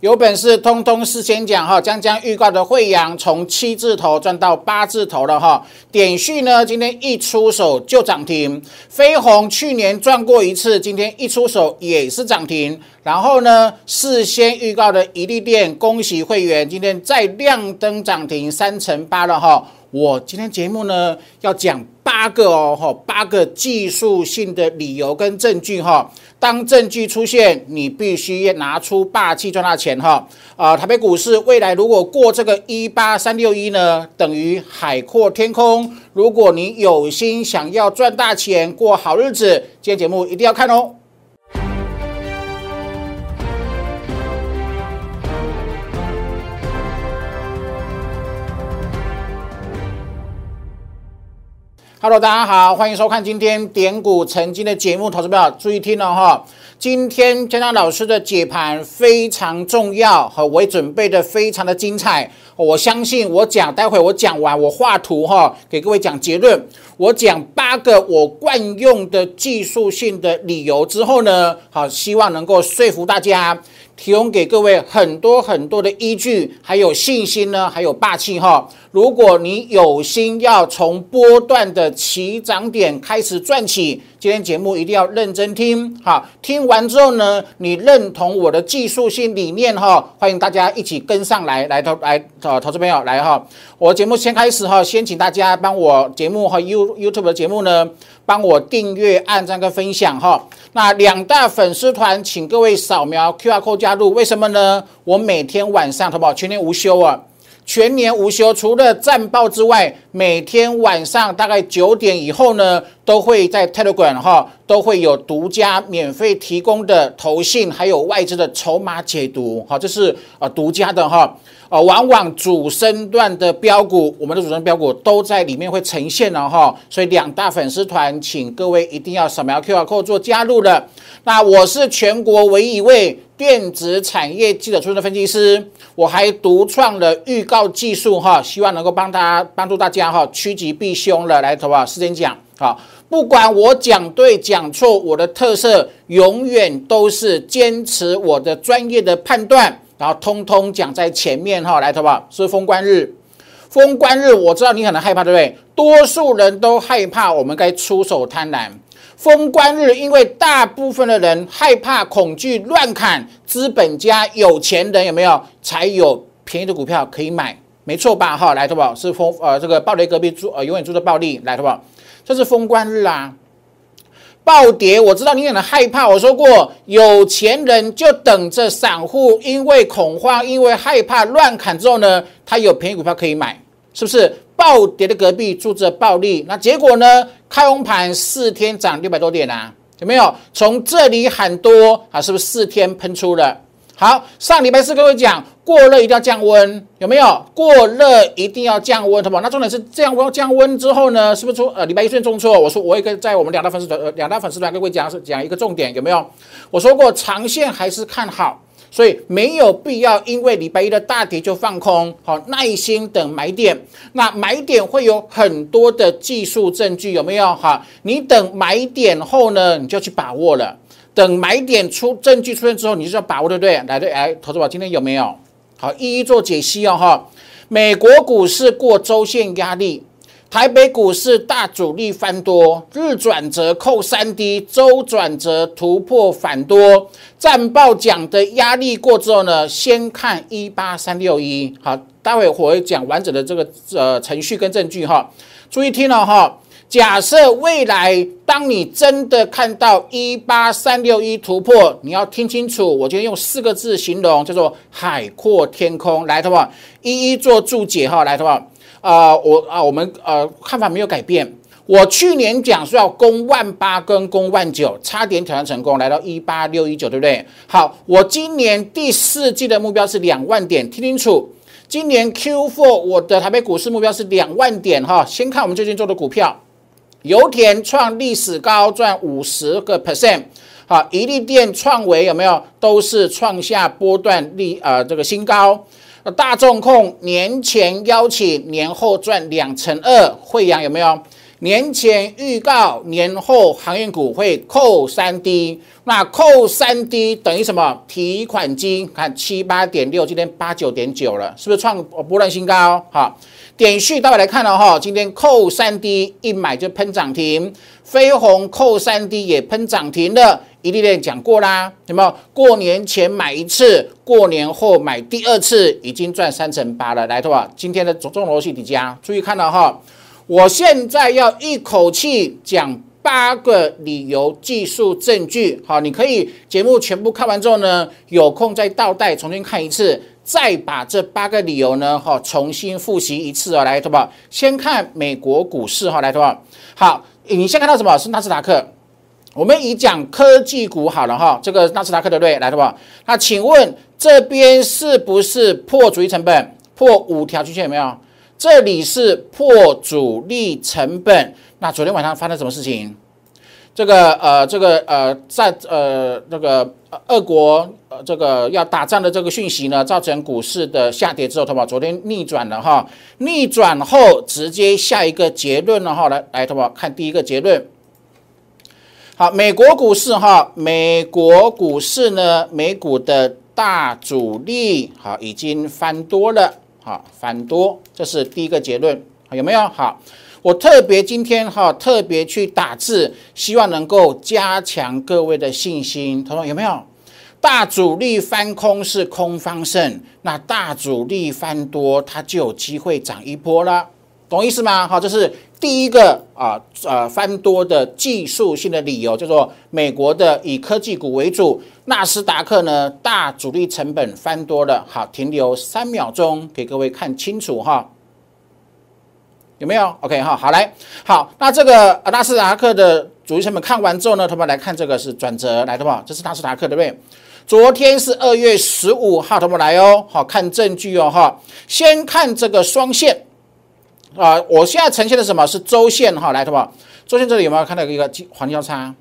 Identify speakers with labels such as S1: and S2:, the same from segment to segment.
S1: 有本事通通事先讲哈，将将预告的惠阳从七字头赚到八字头了哈。点序呢，今天一出手就涨停。飞鸿去年赚过一次，今天一出手也是涨停。然后呢，事先预告的一利店，恭喜会员今天再亮灯涨停三成八了哈。我今天节目呢要讲八个哦哈，八个技术性的理由跟证据哈。当证据出现，你必须拿出霸气赚大钱哈！啊，台北股市未来如果过这个一八三六一呢，等于海阔天空。如果你有心想要赚大钱、过好日子，今天节目一定要看哦。Hello，大家好，欢迎收看今天点股成金的节目，投资朋友注意听了哈。今天江江老师的解盘非常重要，和我准备的非常的精彩。我相信我讲，待会我讲完，我画图哈，给各位讲结论。我讲八个我惯用的技术性的理由之后呢，好，希望能够说服大家。提供给各位很多很多的依据，还有信心呢，还有霸气哈。如果你有心要从波段的起涨点开始赚起，今天节目一定要认真听哈。听完之后呢，你认同我的技术性理念哈，欢迎大家一起跟上来，来投来呃投资朋友来哈。我节目先开始哈，先请大家帮我节目和 You YouTube 的节目呢。帮我订阅、按赞跟分享哈。那两大粉丝团，请各位扫描 QR code 加入。为什么呢？我每天晚上，好不好？全年无休啊，全年无休。除了战报之外，每天晚上大概九点以后呢，都会在 Telegram 哈，都会有独家免费提供的投信还有外资的筹码解读。好，这是啊独家的哈。啊，往往主升段的标股，我们的主升标股都在里面会呈现了哈，所以两大粉丝团，请各位一定要扫描 QR code 做加入了。那我是全国唯一一位电子产业记者出身的分析师，我还独创了预告技术哈，希望能够帮大家帮助大家哈趋吉避凶了。来，好不好？时间讲好，不管我讲对讲错，我的特色永远都是坚持我的专业的判断。然后通通讲在前面哈，来，好不好？是封关日，封关日，我知道你可能害怕，对不对？多数人都害怕，我们该出手贪婪。封关日，因为大部分的人害怕、恐惧、乱砍，资本家、有钱人有没有才有便宜的股票可以买？没错吧？哈，来，淘宝？是封呃这个暴雷隔壁住呃永远住的暴利，来，淘宝？这是封关日啊。暴跌，我知道你可能害怕。我说过，有钱人就等着散户，因为恐慌，因为害怕乱砍之后呢，他有便宜股票可以买，是不是？暴跌的隔壁住着暴利，那结果呢？开红盘四天涨六百多点啊，有没有？从这里喊多啊，是不是四天喷出了？好，上礼拜四各位讲过热一定要降温，有没有？过热一定要降温，好不好？那重点是降温降温之后呢，是不是说呃礼拜一出现重挫？我说我也可以在我们两大粉丝团呃两大粉丝团各位讲是讲一个重点，有没有？我说过长线还是看好，所以没有必要因为礼拜一的大跌就放空，好耐心等买点。那买点会有很多的技术证据，有没有？哈，你等买点后呢，你就去把握了。等买点出证据出现之后，你就要把握，对不对？来，对，哎，投资宝今天有没有？好，一一做解析哦，哈。美国股市过周线压力，台北股市大主力翻多，日转折扣三 D，周转折突破反多。战报讲的压力过之后呢，先看一八三六一，好，待会我会讲完整的这个呃程序跟证据哈，注意听了哈。假设未来，当你真的看到一八三六一突破，你要听清楚，我今天用四个字形容，叫做海阔天空。来，好不好？一一做注解哈，来，好不好？啊，我啊，我们呃看法没有改变。我去年讲说要攻万八跟攻万九，差点挑战成功，来到一八六一九，对不对？好，我今年第四季的目标是两万点，听清楚。今年 Q4 我的台北股市目标是两万点哈。先看我们最近做的股票。油田创历史高，赚五十个 percent，好，一利电创维有没有？都是创下波段历呃这个新高。大众控年前邀请，年后赚两成二。惠阳有没有？年前预告年后航运股会扣三 D，那扣三 D 等于什么？提款金看七八点六，今天八九点九了，是不是创波段新高？好，点序大家来看了哈，今天扣三 D 一买就喷涨停，飞鸿扣三 D 也喷涨停了，一列列讲过啦，有没有？过年前买一次，过年后买第二次，已经赚三成八了。来，的话，今天的总中逻辑底价，注意看到哈。我现在要一口气讲八个理由、技术证据，好，你可以节目全部看完之后呢，有空再倒带重新看一次，再把这八个理由呢，哈，重新复习一次哦。来，好不好？先看美国股市哈，来，好不好？你先看到什么是纳斯达克？我们以讲科技股好了哈，这个纳斯达克对不对？来，好不好？那请问这边是不是破主力成本？破五条均线有没有？这里是破主力成本。那昨天晚上发生什么事情？这个呃，这个呃，在呃那个俄国呃这个要打仗的这个讯息呢，造成股市的下跌之后，同胞昨天逆转了哈，逆转后直接下一个结论了哈，来来，同胞看第一个结论。好，美国股市哈，美国股市呢，美股的大主力好已经翻多了。好，翻多，这是第一个结论，有没有？好，我特别今天哈特别去打字，希望能够加强各位的信心。他说有没有？大主力翻空是空方胜，那大主力翻多，它就有机会涨一波了。懂意思吗？好，这是第一个啊，呃，翻多的技术性的理由，叫做美国的以科技股为主，纳斯达克呢大主力成本翻多了。好，停留三秒钟，给各位看清楚哈，有没有？OK 哈，好来，好，那这个纳斯达克的主力成本看完之后呢，他们来看这个是转折来的吧？这是纳斯达克对不对？昨天是二月十五号，他们来哦，好看证据哦哈，先看这个双线。啊，我现在呈现的什么是周线哈？来，好不好？周线这里有没有看到一个金黄金交叉？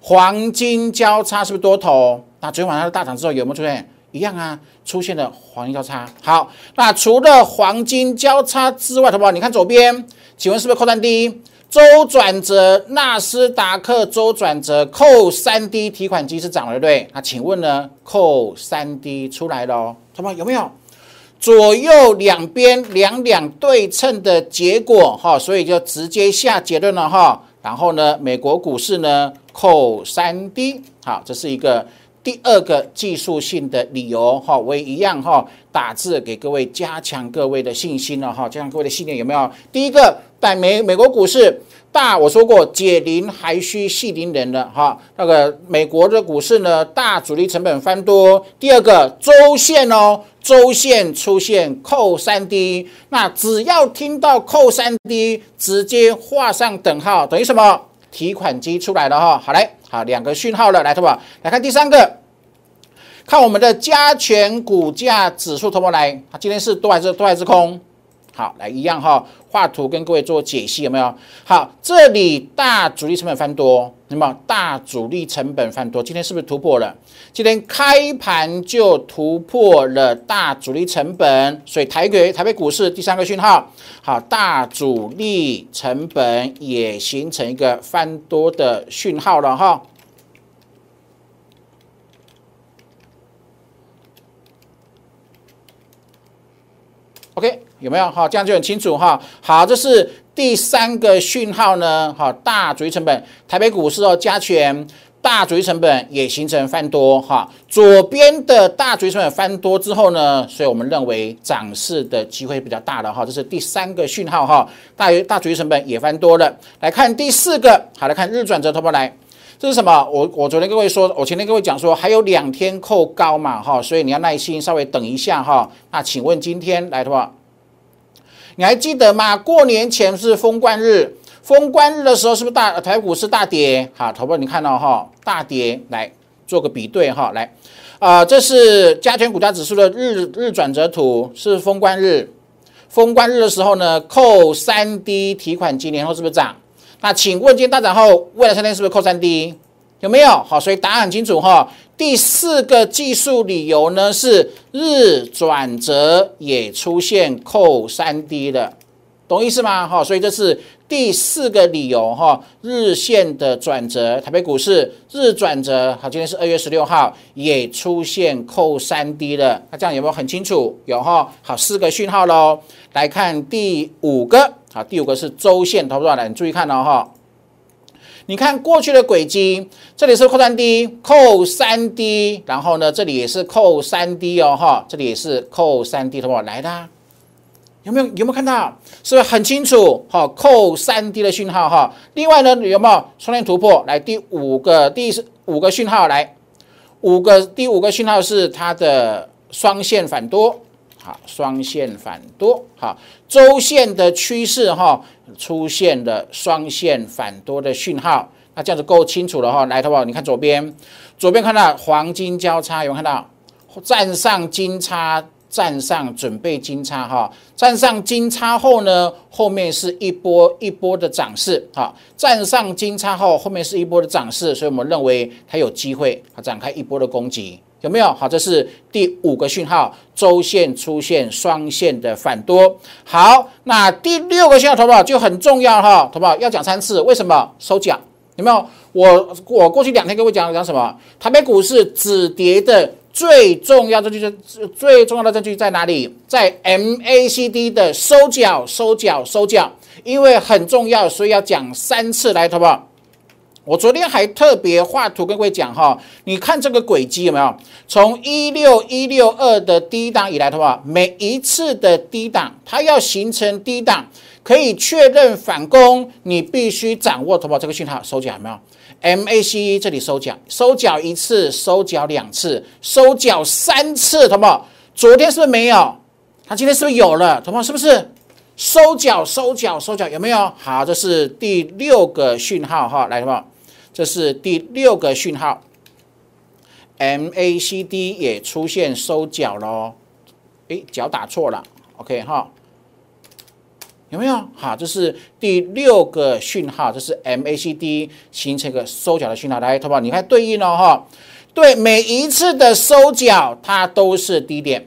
S1: 黄金交叉是不是多头？那昨天晚上的大涨之后有没有出现？一样啊，出现了黄金交叉。好，那除了黄金交叉之外，好不好？你看左边，请问是不是扣三 D？周转折，纳斯达克周转折扣三 D 提款机是涨了，对不对？那请问呢？扣三 D 出来了哦，好不好？有没有？左右两边两两对称的结果，哈，所以就直接下结论了，哈。然后呢，美国股市呢扣三 D，好，这是一个第二个技术性的理由，哈，我也一样，哈，打字给各位加强各位的信心了，哈，加强各位的信念有没有？第一个，在美美国股市。大我说过，解铃还需系铃人的哈。那个美国的股市呢，大主力成本翻多。第二个周线哦，周线出现扣三 D，那只要听到扣三 D，直接画上等号，等于什么？提款机出来了哈。好嘞，好两个讯号了，来，同学来看第三个，看我们的加权股价指数，同学来，它今天是多还是多还是空？好，来一样哈，画图跟各位做解析，有没有？好，这里大主力成本翻多，那么大主力成本翻多，今天是不是突破了？今天开盘就突破了大主力成本，所以台北台北股市第三个讯号，好，大主力成本也形成一个翻多的讯号了哈。OK。有没有哈？这样就很清楚哈。好，这是第三个讯号呢。哈，大主力成本，台北股市哦加权大主力成本也形成翻多哈。左边的大主力成本翻多之后呢，所以我们认为涨势的机会比较大的哈。这是第三个讯号哈。大于大主力成本也翻多了。来看第四个，好来看日转折，投不来，这是什么？我我昨天各位说，我前天各位讲说还有两天扣高嘛哈，所以你要耐心稍微等一下哈。那请问今天来的话？你还记得吗？过年前是封关日，封关日的时候是不是大台股是大跌？好，头部你看到哈，大跌，来做个比对哈，来，啊，这是加权股价指数的日日转折图，是封关日，封关日的时候呢，扣三 D 提款机，年后是不是涨？那请问今天大涨后，未来三天是不是扣三 D？有没有？好，所以答案很清楚哈。第四个技术理由呢是日转折也出现扣三 D 了，懂意思吗？哈，所以这是第四个理由哈，日线的转折，台北股市日转折，好，今天是二月十六号，也出现扣三 D 了，那这样有没有很清楚？有哈，好，四个讯号喽。来看第五个，好，第五个是周线，投不多少？你注意看哦哈。你看过去的轨迹，这里是扣三 D，扣三 D，然后呢，这里也是扣三 D 哦，哈，这里也是扣三 D，好不好？来的，有没有有没有看到？是不是很清楚？好，扣三 D 的讯号哈。另外呢，有没有双线突破？来，第五个第五个讯号来，五个第五个讯号是它的双线反多。好，双线反多，好，周线的趋势哈，出现了双线反多的讯号，那这样子够清楚了哈。来，好不好？你看左边，左边看到黄金交叉，有看到站上金叉，站上准备金叉哈，站上金叉后呢，后面是一波一波的涨势，好，站上金叉后，后面是一波的涨势，所以我们认为它有机会啊展开一波的攻击。有没有好？这是第五个讯号，周线出现双线的反多。好，那第六个讯号，投保就很重要哈，投保要讲三次。为什么收脚？有没有？我我过去两天跟我讲讲什么？台北股市止跌的最重要的就是最重要的证据在哪里？在 MACD 的收脚、收脚、收脚，因为很重要，所以要讲三次来，投保。我昨天还特别画图跟各位讲哈，你看这个轨迹有没有？从一六一六二的低档以来的话，每一次的低档，它要形成低档，可以确认反攻，你必须掌握投保这个讯号收脚有没有？MACD 这里收脚，收脚一次，收脚两次，收脚三次，投保昨天是不是没有？它今天是不是有了？投保是不是收脚收脚收脚有没有？好，这是第六个讯号哈，来投保。这是第六个讯号，MACD 也出现收脚喽，诶，脚打错了，OK 哈，有没有？好，这是第六个讯号，这是 MACD 形成一个收脚的讯号。来，投保，你看对应了哈，对，每一次的收脚它都是低点，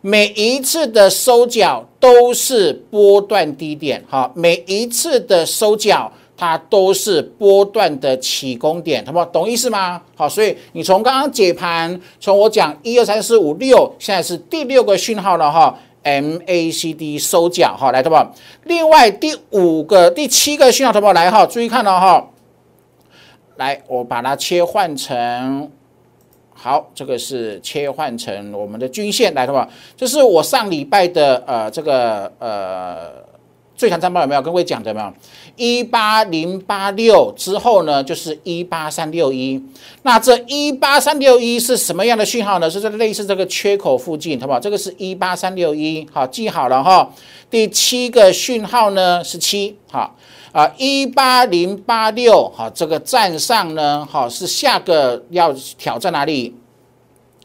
S1: 每一次的收脚都是波段低点，哈，每一次的收脚。它都是波段的起攻点，好不？懂意思吗？好，所以你从刚刚解盘，从我讲一二三四五六，现在是第六个讯号了哈，MACD 收脚哈，来，好不？另外第五个、第七个讯号，好不好？来哈，注意看了哈，来，我把它切换成，好，这个是切换成我们的均线，来，的话？这是我上礼拜的呃这个呃。最强战报有没有跟各位讲的？没有，一八零八六之后呢，就是一八三六一。那这一八三六一是什么样的讯号呢？是这类似这个缺口附近，好不好？这个是一八三六一，好，记好了哈。第七个讯号呢是七，好啊，一八零八六，好，这个站上呢，好是下个要挑战哪里？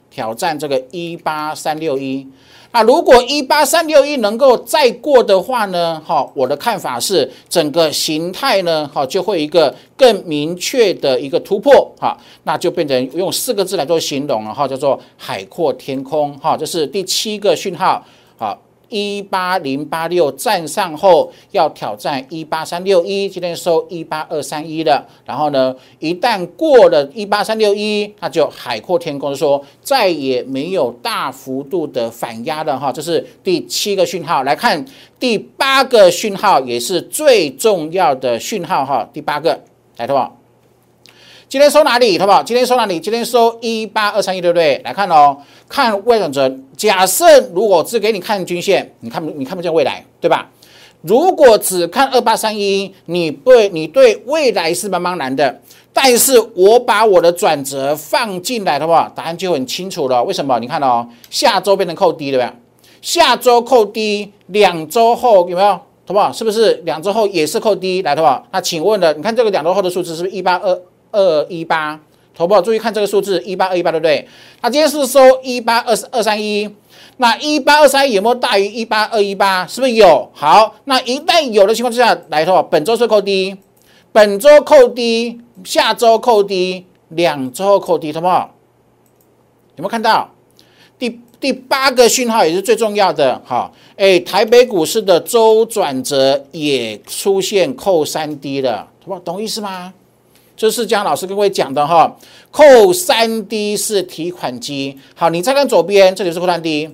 S1: 挑战这个一八三六一。那如果一八三六一能够再过的话呢？好，我的看法是整个形态呢，好就会一个更明确的一个突破，哈，那就变成用四个字来做形容了，哈，叫做海阔天空，哈，这是第七个讯号，好。一八零八六站上后要挑战一八三六一，今天收一八二三一了。然后呢，一旦过了一八三六一，那就海阔天空，说再也没有大幅度的反压了哈。这是第七个讯号。来看第八个讯号，也是最重要的讯号哈。第八个，来，好不好？今天收哪里，好不好？今天收哪里？今天收一八二三一，对不对？来看哦，看未转折。假设如果只给你看均线，你看不你看不见未来，对吧？如果只看二八三一，你对你对未来是茫茫然的。但是我把我的转折放进来的话，答案就很清楚了。为什么？你看哦，下周变成扣低，对吧？下周扣低，两周后有没有？好不好？是不是两周后也是扣低来的话？那请问了，你看这个两周后的数字是不是一八二？二一八，投保注意看这个数字一八二一八，对不对？它今天是收一八二二三一，那一八二三有没有大于一八二一八？是不是有？好，那一旦有的情况之下，来说，本周是扣低，本周扣低，下周扣低，两周扣低，好不好？有没有看到？第？第八个讯号也是最重要的，哈，哎，台北股市的周转折也出现扣三 D 了，懂懂意思吗？这是江老师跟各位讲的哈，扣三 D 是提款机。好，你再看左边，这里是扣三 D，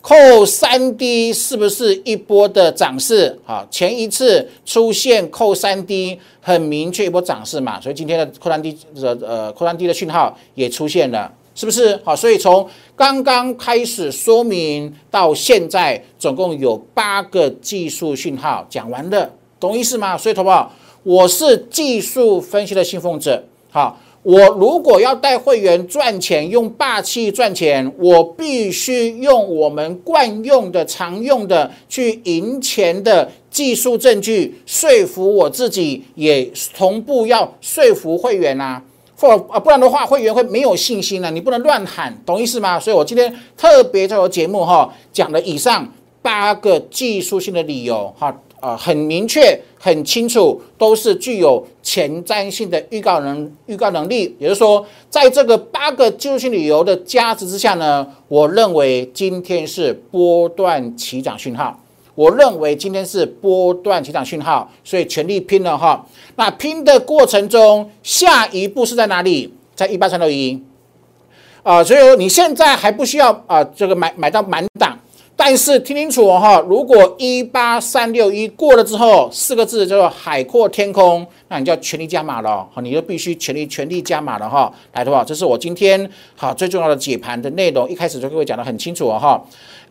S1: 扣三 D 是不是一波的涨势？好，前一次出现扣三 D，很明确一波涨势嘛，所以今天的扣三 D 的呃扣三 D 的讯号也出现了。是不是好？所以从刚刚开始说明到现在，总共有八个技术讯号讲完了，懂意思吗？所以，好不好？我是技术分析的信奉者。好，我如果要带会员赚钱，用霸气赚钱，我必须用我们惯用的、常用的去赢钱的技术证据，说服我自己，也同步要说服会员啊。不啊，不然的话，会员会没有信心了。你不能乱喊，懂意思吗？所以我今天特别在我节目哈讲了以上八个技术性的理由哈啊，很明确、很清楚，都是具有前瞻性的预告能预告能力。也就是说，在这个八个技术性理由的加持之下呢，我认为今天是波段起涨讯号。我认为今天是波段起涨讯号，所以全力拼了哈。那拼的过程中，下一步是在哪里？在一八三六一啊，所以说你现在还不需要啊，这个买买到满档，但是听清楚哈，如果一八三六一过了之后，四个字叫做海阔天空，那你就要全力加码了哈，你就必须全力全力加码了哈。来的话，这是我今天好最重要的解盘的内容，一开始就各位讲的很清楚哈。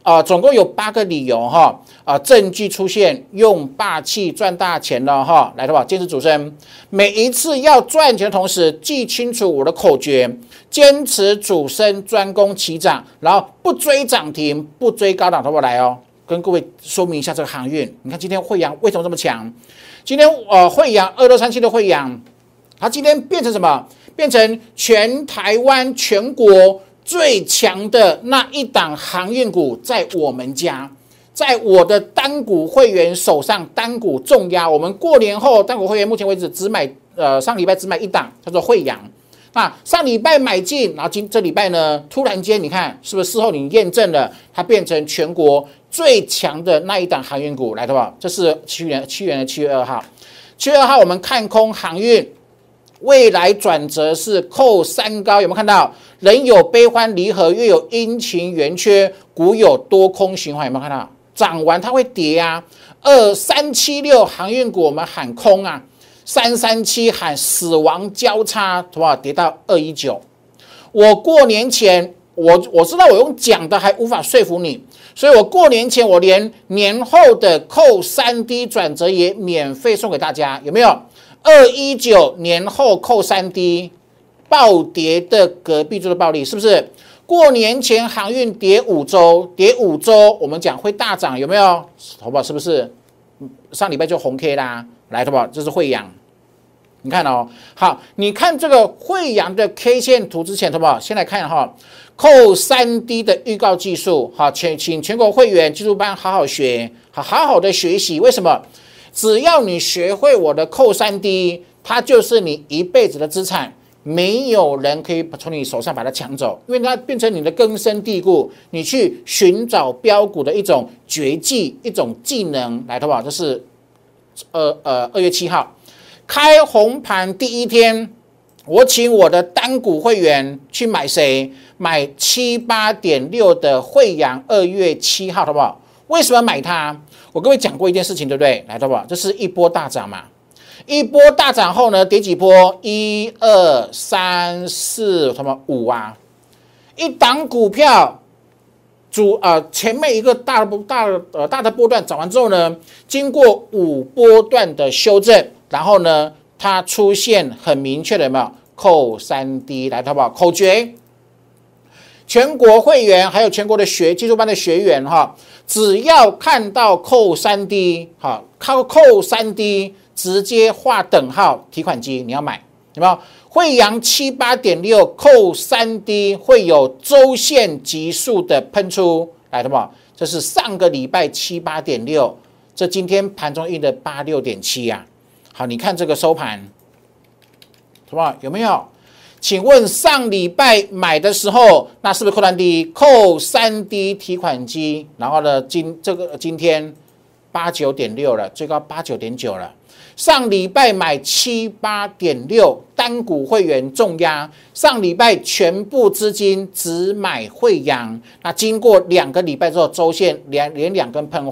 S1: 啊，总共有八个理由哈，啊，证据出现用霸气赚大钱了哈，来的吧，坚持主升，每一次要赚钱的同时，记清楚我的口诀，坚持主升，专攻起涨，然后不追涨停，不追高档，好不好来哦？跟各位说明一下这个航运，你看今天惠阳为什么这么强？今天呃，惠阳二六三七的惠阳，它今天变成什么？变成全台湾全国。最强的那一档航运股在我们家，在我的单股会员手上单股重压。我们过年后单股会员目前为止只买呃上礼拜只买一档，叫做惠阳。那上礼拜买进，然后今这礼拜呢，突然间你看是不是事后你验证了，它变成全国最强的那一档航运股来的吧？这是七月七月的七月二号，七月二号我们看空航运。未来转折是扣三高，有没有看到？人有悲欢离合，月有阴晴圆缺，股有多空循环，有没有看到？涨完它会跌啊。二三七六航运股我们喊空啊，三三七喊死亡交叉，好不好？跌到二一九。我过年前，我我知道我用讲的还无法说服你，所以我过年前我连年后的扣三 D 转折也免费送给大家，有没有？二一九年后扣三 D，暴跌的隔壁做的暴利是不是？过年前航运跌五周，跌五周，我们讲会大涨，有没有？好不好？是不是？上礼拜就红 K 啦，来，好不好？这是惠阳，你看哦，好，你看这个惠阳的 K 线图之前，好不好？先来看哈，扣三 D 的预告技术，好，请请全国会员技术班好好学，好好好的学习，为什么？只要你学会我的扣三 D，它就是你一辈子的资产，没有人可以从你手上把它抢走，因为它变成你的根深蒂固，你去寻找标股的一种绝技、一种技能来的话，这是呃呃二月七号开红盘第一天，我请我的单股会员去买谁？买七八点六的惠阳，二月七号，好不好？为什么买它？我各位讲过一件事情，对不对？来，到不？这是一波大涨嘛？一波大涨后呢，跌几波？一二三四，什么五啊？一档股票主啊，前面一个大波大呃大的波段涨完之后呢，经过五波段的修正，然后呢，它出现很明确的有没有？扣三 D 来，好不好？口诀。全国会员还有全国的学技术班的学员哈，只要看到扣三 D 哈，靠扣三 D 直接画等号提款机，你要买有没有？惠阳七八点六扣三 D 会有周线急速的喷出来的吗？这是上个礼拜七八点六，这今天盘中印的八六点七呀。好，你看这个收盘，什么有没有？请问上礼拜买的时候，那是不是扣三 D 扣三 D 提款机？然后呢，今这个今天八九点六了，最高八九点九了。上礼拜买七八点六单股会员重压，上礼拜全部资金只买汇阳。那经过两个礼拜之后，周线连连两根喷，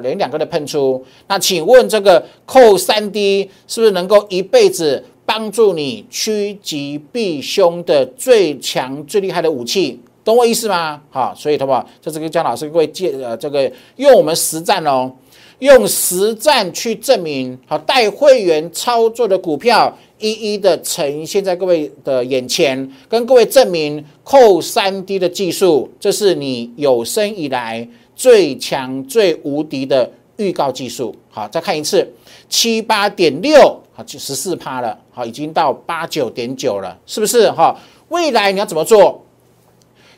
S1: 连两根的喷出。那请问这个扣三 D 是不是能够一辈子？帮助你趋吉避凶的最强最厉害的武器，懂我意思吗？好，所以好不好？这是跟姜老师各位借呃，这个用我们实战哦，用实战去证明，好带会员操作的股票一一的呈现在各位的眼前，跟各位证明扣三 D 的技术，这是你有生以来最强最无敌的预告技术。好，再看一次，七八点六。好，就十四趴了，好，已经到八九点九了，是不是？哈，未来你要怎么做？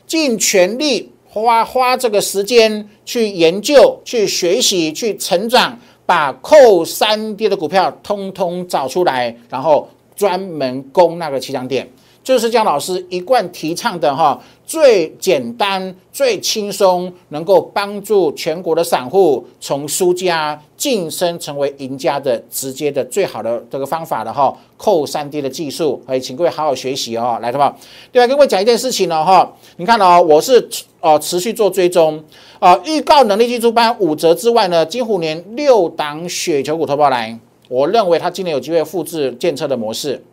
S1: 尽全力花花这个时间去研究、去学习、去成长，把扣三跌的股票通通找出来，然后专门攻那个起涨点。就是姜老师一贯提倡的哈，最简单、最轻松，能够帮助全国的散户从输家晋升成为赢家的直接的最好的这个方法的哈，扣三 D 的技术，以请各位好好学习哦，来，好不好？另外跟各位讲一件事情呢哈，你看哦，我是哦持续做追踪啊，预告能力技术班五折之外呢，金虎年六档雪球股投报来，我认为他今年有机会复制建测的模式，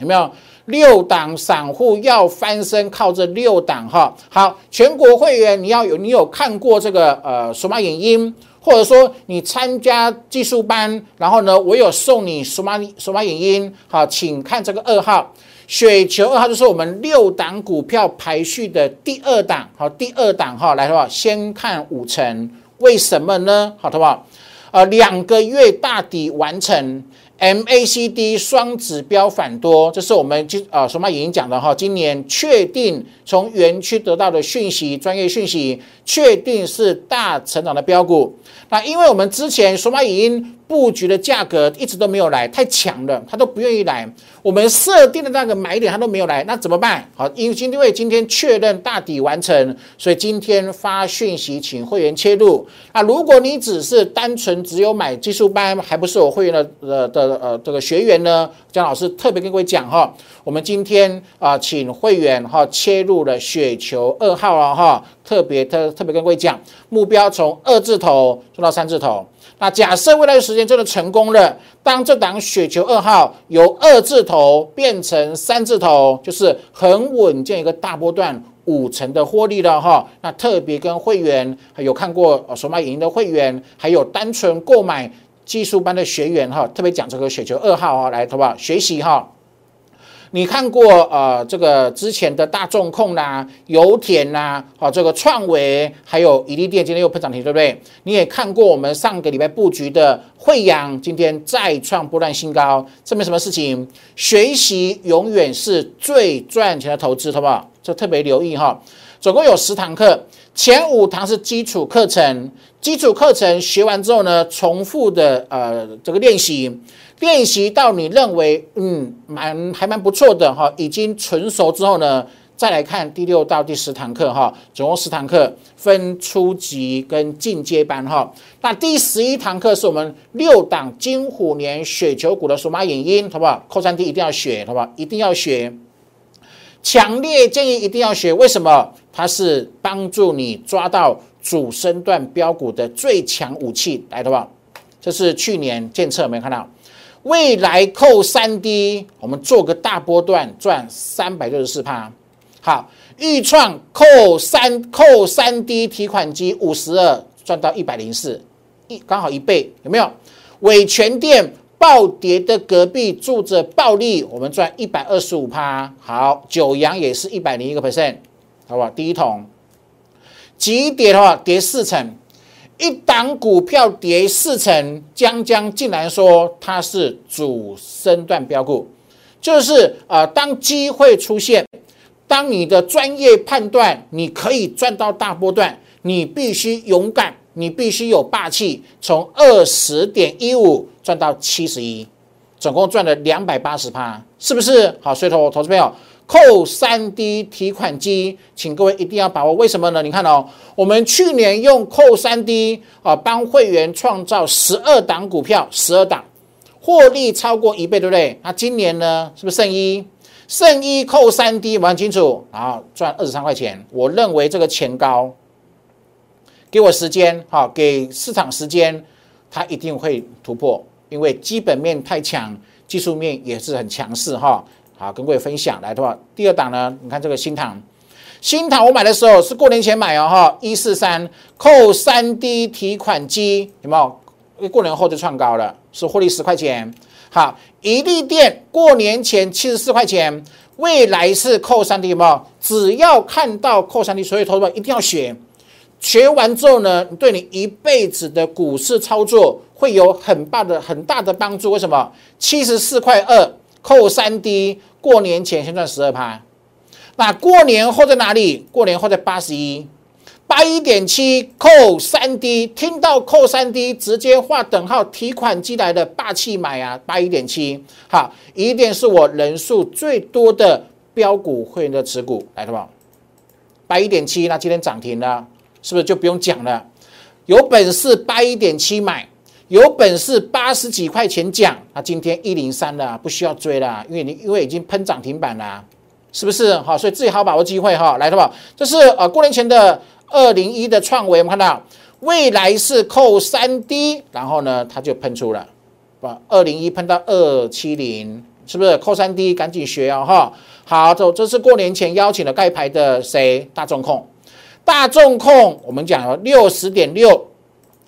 S1: 有没有？六档散户要翻身，靠这六档哈。好，全国会员你要有，你有看过这个呃数码影音，或者说你参加技术班，然后呢，我有送你数码数码影音。好，请看这个二号雪球二号，就是我们六档股票排序的第二档。好，第二档哈，来的话先看五成，为什么呢？好，好不好？呃，两个月大底完成。MACD 双指标反多，这是我们今啊索马已经讲的哈，今年确定从园区得到的讯息，专业讯息确定是大成长的标股。那因为我们之前索马已经布局的价格一直都没有来，太强了，他都不愿意来。我们设定的那个买点他都没有来，那怎么办？好，因为今天因为今天确认大底完成，所以今天发讯息请会员切入。啊，如果你只是单纯只有买技术班，还不是我会员的呃的呃这个学员呢？江老师特别跟各位讲哈，我们今天啊请会员哈切入了雪球二号了哈。特别特特别跟各位讲，目标从二字头做到三字头。那假设未来的时间真的成功了，当这档雪球二号由二字头变成三字头，就是很稳健一个大波段五成的获利了哈。那特别跟会员还有看过索马影音的会员，还有单纯购买技术班的学员哈，特别讲这个雪球二号啊，来好不好？学习哈。你看过呃这个之前的大众控啦、油田啦，好这个创维，还有伊利电今天又喷涨停，对不对？你也看过我们上个礼拜布局的惠阳，今天再创波段新高，证明什么事情？学习永远是最赚钱的投资，好不好？这特别留意哈。总共有十堂课，前五堂是基础课程，基础课程学完之后呢，重复的呃这个练习。练习到你认为嗯蛮还蛮不错的哈，已经纯熟之后呢，再来看第六到第十堂课哈，总共十堂课分初级跟进阶班哈。那第十一堂课是我们六档金虎年雪球股的数码影音，好不好？扣三 D 一定要学，好不好？一定要学，强烈建议一定要学。为什么？它是帮助你抓到主升段标股的最强武器，来，好不好？这是去年监测没有看到。未来扣三 D，我们做个大波段赚三百六十四趴。好，预创扣三扣三 D 提款机五十二赚到一百零四，一刚好一倍，有没有？伟全店暴跌的隔壁住着暴利，我们赚一百二十五趴。好，九阳也是一百零一个 percent，好不好？第一桶，急跌的话跌四成。一档股票跌四成，江江竟然说它是主升段标股，就是啊，当机会出现，当你的专业判断，你可以赚到大波段，你必须勇敢，你必须有霸气，从二十点一五赚到七十一，总共赚了两百八十趴，是不是？好，所以投投资朋友，扣三 D 提款机，请各位一定要把握。为什么呢？你看哦，我们去年用扣三 D 啊，帮会员创造十二档股票，十二档获利超过一倍，对不对？那今年呢，是不是剩一？剩一扣三 D，我很清楚，然后赚二十三块钱。我认为这个钱高，给我时间，好，给市场时间，它一定会突破，因为基本面太强，技术面也是很强势，哈。好，跟各位分享来的话，第二档呢，你看这个新塘，新塘我买的时候是过年前买哦，哈，一四三扣三 D 提款机有没有？过年后就创高了，是获利十块钱。好，一利店过年前七十四块钱，未来是扣三 D 有没有？只要看到扣三 D，所以投资一定要学，学完之后呢，对你一辈子的股市操作会有很大的很大的帮助。为什么？七十四块二。扣三 D，过年前先赚十二趴，那过年后在哪里？过年后在八十一，八一点七扣三 D，听到扣三 D，直接画等号，提款机来的霸气买啊！八一点七，好，一定是我人数最多的标股会员的持股，来，好不好？八一点七，那今天涨停了，是不是就不用讲了？有本事八一点七买。有本事八十几块钱讲，那今天一零三了，不需要追了，因为你因为已经喷涨停板了，是不是？好，所以自己好把握机会哈，来，好不好？这是呃过年前的二零一的创维，我们看到未来是扣三 D，然后呢它就喷出了，把二零一喷到二七零，是不是？扣三 D 赶紧学哦哈。好，走这是过年前邀请了盖牌的谁？大众控，大众控，我们讲了六十点六。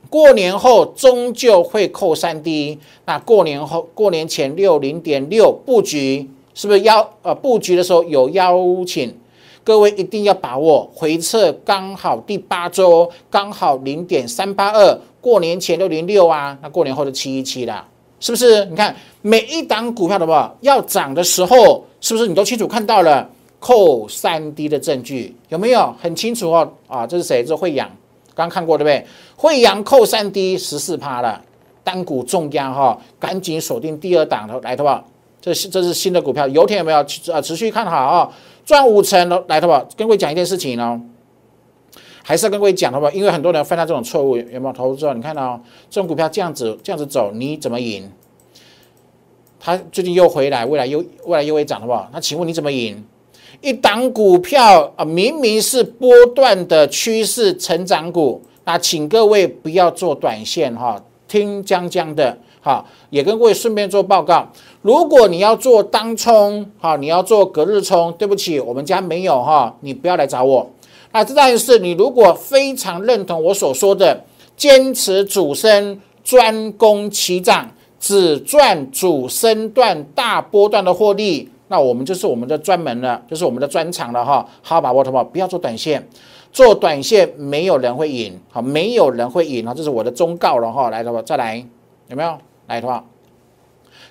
S1: 过年后终究会扣三 D，那过年后过年前六零点六布局是不是邀呃布局的时候有邀请各位一定要把握回撤刚好第八周刚好零点三八二，过年前六零六啊，那过年后的七一七啦，是不是？你看每一档股票的话要涨的时候，是不是你都清楚看到了扣三 D 的证据有没有？很清楚哦啊，这是谁？这是惠阳。刚看过对不对？惠阳扣三 D 十四趴了，单股重压哈，赶紧锁定第二档的来的吧。这是这是新的股票，油田有没有啊？持续看好啊，赚五成的来的吧。跟各位讲一件事情哦，还是要跟各位讲的吧，因为很多人犯到这种错误，有没有投资？你看到这种股票这样子这样子走，你怎么赢？它最近又回来，未来又未来又会涨，好不好？那请问你怎么赢？一档股票啊，明明是波段的趋势成长股，那请各位不要做短线哈，听江江的哈，也跟各位顺便做报告。如果你要做当冲哈，你要做隔日冲，对不起，我们家没有哈，你不要来找我。那这但是你如果非常认同我所说的，坚持主升，专攻起涨，只赚主升段大波段的获利。那我们就是我们的专门了，就是我们的专长了哈。好把握，好不好？不要做短线，做短线没有人会赢，好，没有人会赢啊！这是我的忠告了哈。来，的话再来，有没有？来的话，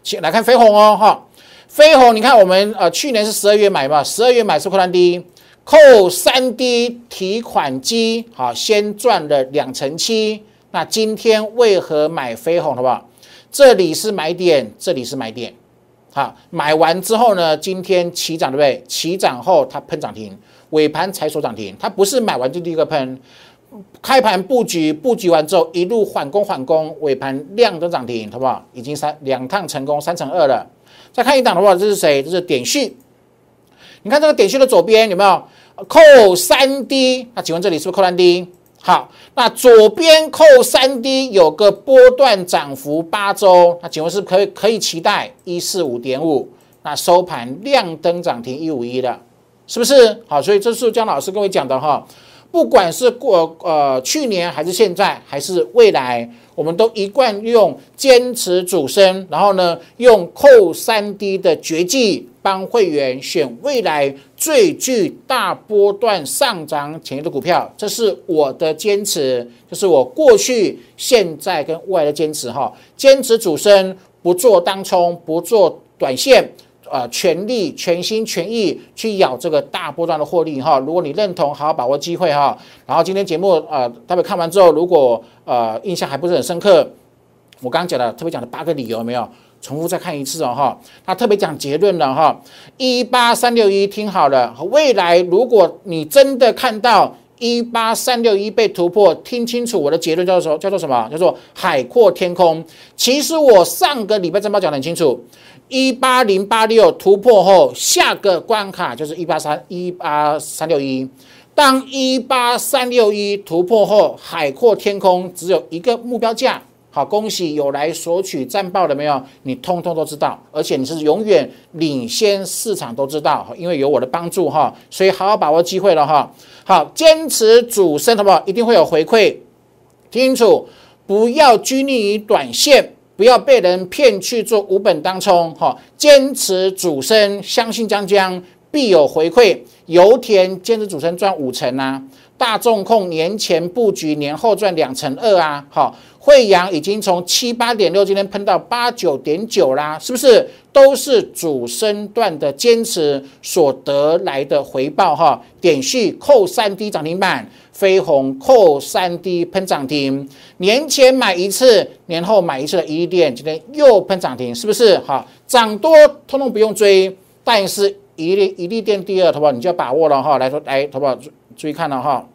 S1: 请来看飞鸿哦哈。飞鸿，你看我们呃去年是十二月买嘛，十二月买是扣三 D，扣三 D 提款机，好，先赚了两成七。那今天为何买飞鸿，好不好？这里是买点，这里是买点。好，买完之后呢？今天起涨对不对？起涨后它喷涨停，尾盘才锁涨停。它不是买完就第一个喷，开盘布局，布局完之后一路缓攻缓攻，尾盘量都涨停，好不好？已经三两趟成功，三乘二了。再看一档的话，这是谁？这是点序。你看这个点序的左边有没有扣三 D？那请问这里是不是扣三 D？好，那左边扣三 D 有个波段涨幅八周，那请问是可以可以期待一四五点五，那收盘亮灯涨停一五一的，是不是？好，所以这是姜老师跟我讲的哈。不管是过呃去年还是现在还是未来，我们都一贯用坚持主升，然后呢用扣三 D 的绝技帮会员选未来最具大波段上涨潜力的股票，这是我的坚持，就是我过去、现在跟未来的坚持哈。坚持主升，不做当冲，不做短线。啊，全力、全心全意去咬这个大波段的获利哈！如果你认同，好好把握机会哈。然后今天节目啊，大家看完之后，如果呃印象还不是很深刻，我刚刚讲的特别讲的八个理由有没有？重复再看一次哦哈。那特别讲结论了哈，一八三六一听好了，未来如果你真的看到一八三六一被突破，听清楚我的结论叫做叫做什么？叫做海阔天空。其实我上个礼拜正报讲得很清楚，一八零八六突破后，下个关卡就是一八三一八三六一。当一八三六一突破后，海阔天空，只有一个目标价。好，恭喜有来索取战报的没有？你通通都知道，而且你是永远领先市场都知道，因为有我的帮助哈，所以好好把握机会了哈。好，坚持主升，好不好？一定会有回馈，听清楚，不要拘泥于短线，不要被人骗去做无本当冲哈。坚持主升，相信将将。必有回馈，油田坚持主升赚五成啊，大众控年前布局，年后赚两成二啊，好，惠阳已经从七八点六今天喷到八九点九啦，是不是都是主升段的坚持所得来的回报哈？点序扣三 D 涨停板，飞鸿扣三 D 喷涨停，年前买一次，年后买一次的一店今天又喷涨停，是不是？好，涨多通通不用追，但是。一利一利电第二，好不好？你就要把握了哈。来说，来，好不好？注意看了哈。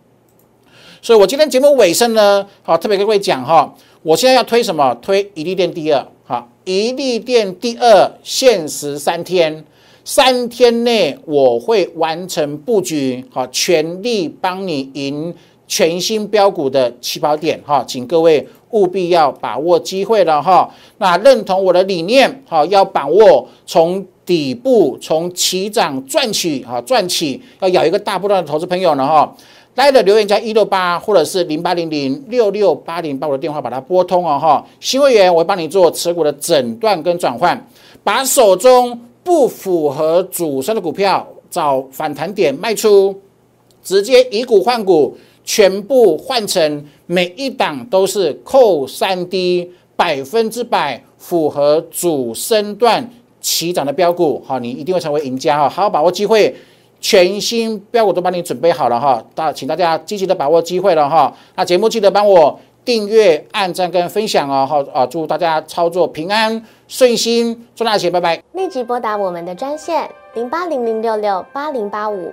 S1: 所以我今天节目尾声呢，好，特别跟各位讲哈，我现在要推什么？推一利电第二，好，一利电第二限时三天，三天内我会完成布局，好，全力帮你赢全新标股的起跑点哈，请各位务必要把握机会了哈。那认同我的理念，好，要把握从。底部从起涨赚起，哈，赚起要咬一个大波段的投资朋友呢，哈，来的留言加一六八或者是零八零零六六八零，把我的电话把它拨通哦，哈，新会员我会帮你做持股的诊断跟转换，把手中不符合主升的股票找反弹点卖出，直接以股换股，全部换成每一档都是扣三 D，百分之百符合主升段。起涨的标股，哈，你一定会成为赢家哈！好好把握机会，全新标股都帮你准备好了哈！大，请大家积极的把握机会了哈！那节目记得帮我订阅、按赞跟分享哦！好啊，祝大家操作平安顺心，赚大钱，拜拜！
S2: 立即拨打我们的专线零八零零六六八零八五